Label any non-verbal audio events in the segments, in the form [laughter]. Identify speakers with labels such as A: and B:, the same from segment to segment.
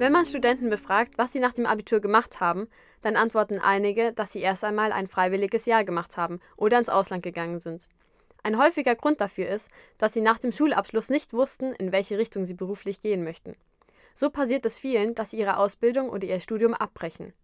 A: Wenn man Studenten befragt, was sie nach dem Abitur gemacht haben, dann antworten einige, dass sie erst einmal ein freiwilliges Jahr gemacht haben oder ins Ausland gegangen sind. Ein häufiger Grund dafür ist, dass sie nach dem Schulabschluss nicht wussten, in welche Richtung sie beruflich gehen möchten. So passiert es vielen, dass sie ihre Ausbildung oder ihr Studium abbrechen.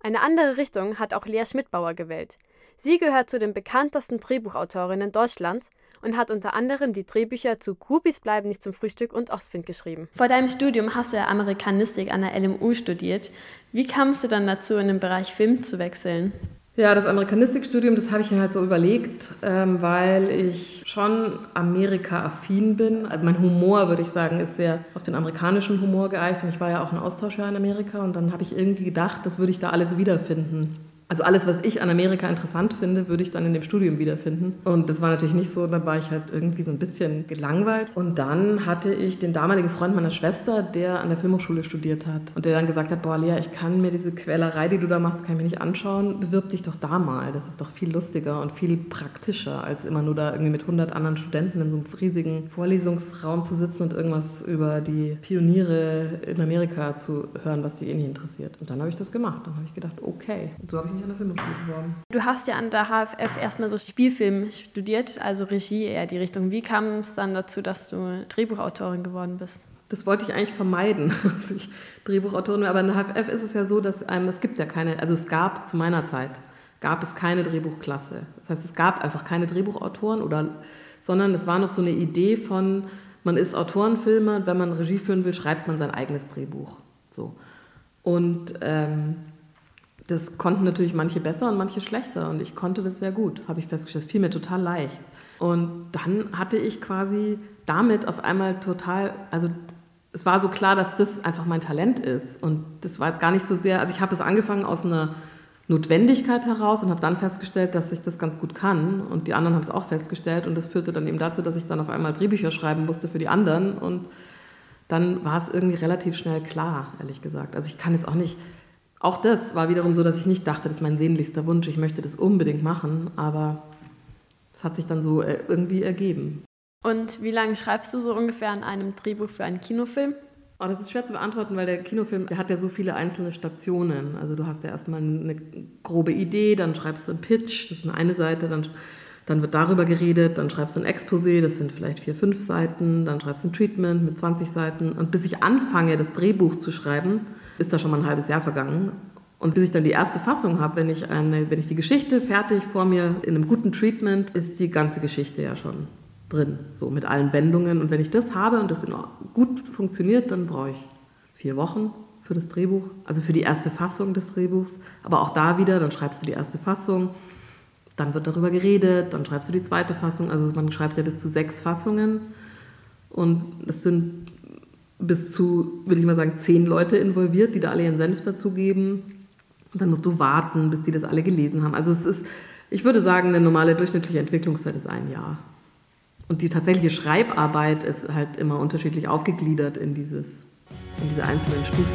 A: Eine andere Richtung hat auch Lea Schmidbauer gewählt. Sie gehört zu den bekanntesten Drehbuchautorinnen Deutschlands und hat unter anderem die Drehbücher zu Groupies bleiben nicht zum Frühstück und Ostwind geschrieben. Vor deinem Studium hast du ja Amerikanistik an der LMU studiert. Wie kamst du dann dazu, in den Bereich Film zu wechseln?
B: Ja, das Amerikanistikstudium, das habe ich mir halt so überlegt, ähm, weil ich schon Amerika-affin bin. Also mein Humor, würde ich sagen, ist sehr auf den amerikanischen Humor geeicht. Und ich war ja auch ein Austauschjahr in Amerika und dann habe ich irgendwie gedacht, das würde ich da alles wiederfinden. Also alles, was ich an Amerika interessant finde, würde ich dann in dem Studium wiederfinden. Und das war natürlich nicht so, da war ich halt irgendwie so ein bisschen gelangweilt. Und dann hatte ich den damaligen Freund meiner Schwester, der an der Filmhochschule studiert hat. Und der dann gesagt hat, boah Lea, ich kann mir diese Quälerei, die du da machst, kann ich mir nicht anschauen. Bewirb dich doch da mal. Das ist doch viel lustiger und viel praktischer, als immer nur da irgendwie mit 100 anderen Studenten in so einem riesigen Vorlesungsraum zu sitzen und irgendwas über die Pioniere in Amerika zu hören, was sie eh nicht interessiert. Und dann habe ich das gemacht. Dann habe ich gedacht, okay. Und so habe ich nicht an der Filmhochschule geworden.
A: Du hast ja an der HFF erstmal so Spielfilm studiert, also Regie eher die Richtung. Wie kam es dann dazu, dass du Drehbuchautorin geworden bist?
B: Das wollte ich eigentlich vermeiden, [laughs] dass ich Drehbuchautorin bin. Aber in der HFF ist es ja so, dass einem, es gibt ja keine, also es gab zu meiner Zeit, gab es keine Drehbuchklasse. Das heißt, es gab einfach keine Drehbuchautoren oder, sondern es war noch so eine Idee von, man ist Autorenfilmer und wenn man Regie führen will, schreibt man sein eigenes Drehbuch. So. Und ähm, das konnten natürlich manche besser und manche schlechter und ich konnte das sehr gut, habe ich festgestellt. Es fiel mir total leicht. Und dann hatte ich quasi damit auf einmal total, also es war so klar, dass das einfach mein Talent ist. Und das war jetzt gar nicht so sehr, also ich habe es angefangen aus einer Notwendigkeit heraus und habe dann festgestellt, dass ich das ganz gut kann. Und die anderen haben es auch festgestellt. Und das führte dann eben dazu, dass ich dann auf einmal Drehbücher schreiben musste für die anderen. Und dann war es irgendwie relativ schnell klar, ehrlich gesagt. Also ich kann jetzt auch nicht auch das war wiederum so, dass ich nicht dachte, das ist mein sehnlichster Wunsch, ich möchte das unbedingt machen, aber es hat sich dann so äh, irgendwie ergeben.
A: Und wie lange schreibst du so ungefähr an einem Drehbuch für einen Kinofilm?
B: Oh, das ist schwer zu beantworten, weil der Kinofilm, der hat ja so viele einzelne Stationen. Also du hast ja erstmal eine grobe Idee, dann schreibst du einen Pitch, das ist eine Seite, dann, dann wird darüber geredet, dann schreibst du ein Exposé, das sind vielleicht vier, fünf Seiten, dann schreibst du ein Treatment mit 20 Seiten. Und bis ich anfange, das Drehbuch zu schreiben, ist da schon mal ein halbes Jahr vergangen. Und bis ich dann die erste Fassung habe, wenn ich, eine, wenn ich die Geschichte fertig vor mir in einem guten Treatment, ist die ganze Geschichte ja schon drin, so mit allen Wendungen. Und wenn ich das habe und das gut funktioniert, dann brauche ich vier Wochen für das Drehbuch, also für die erste Fassung des Drehbuchs. Aber auch da wieder, dann schreibst du die erste Fassung, dann wird darüber geredet, dann schreibst du die zweite Fassung. Also man schreibt ja bis zu sechs Fassungen. Und es sind bis zu, würde ich mal sagen, zehn Leute involviert, die da alle ihren Senf dazugeben. Und dann musst du warten, bis die das alle gelesen haben. Also es ist, ich würde sagen, eine normale durchschnittliche Entwicklungszeit ist ein Jahr. Und die tatsächliche Schreibarbeit ist halt immer unterschiedlich aufgegliedert in, dieses, in diese einzelnen Stufen.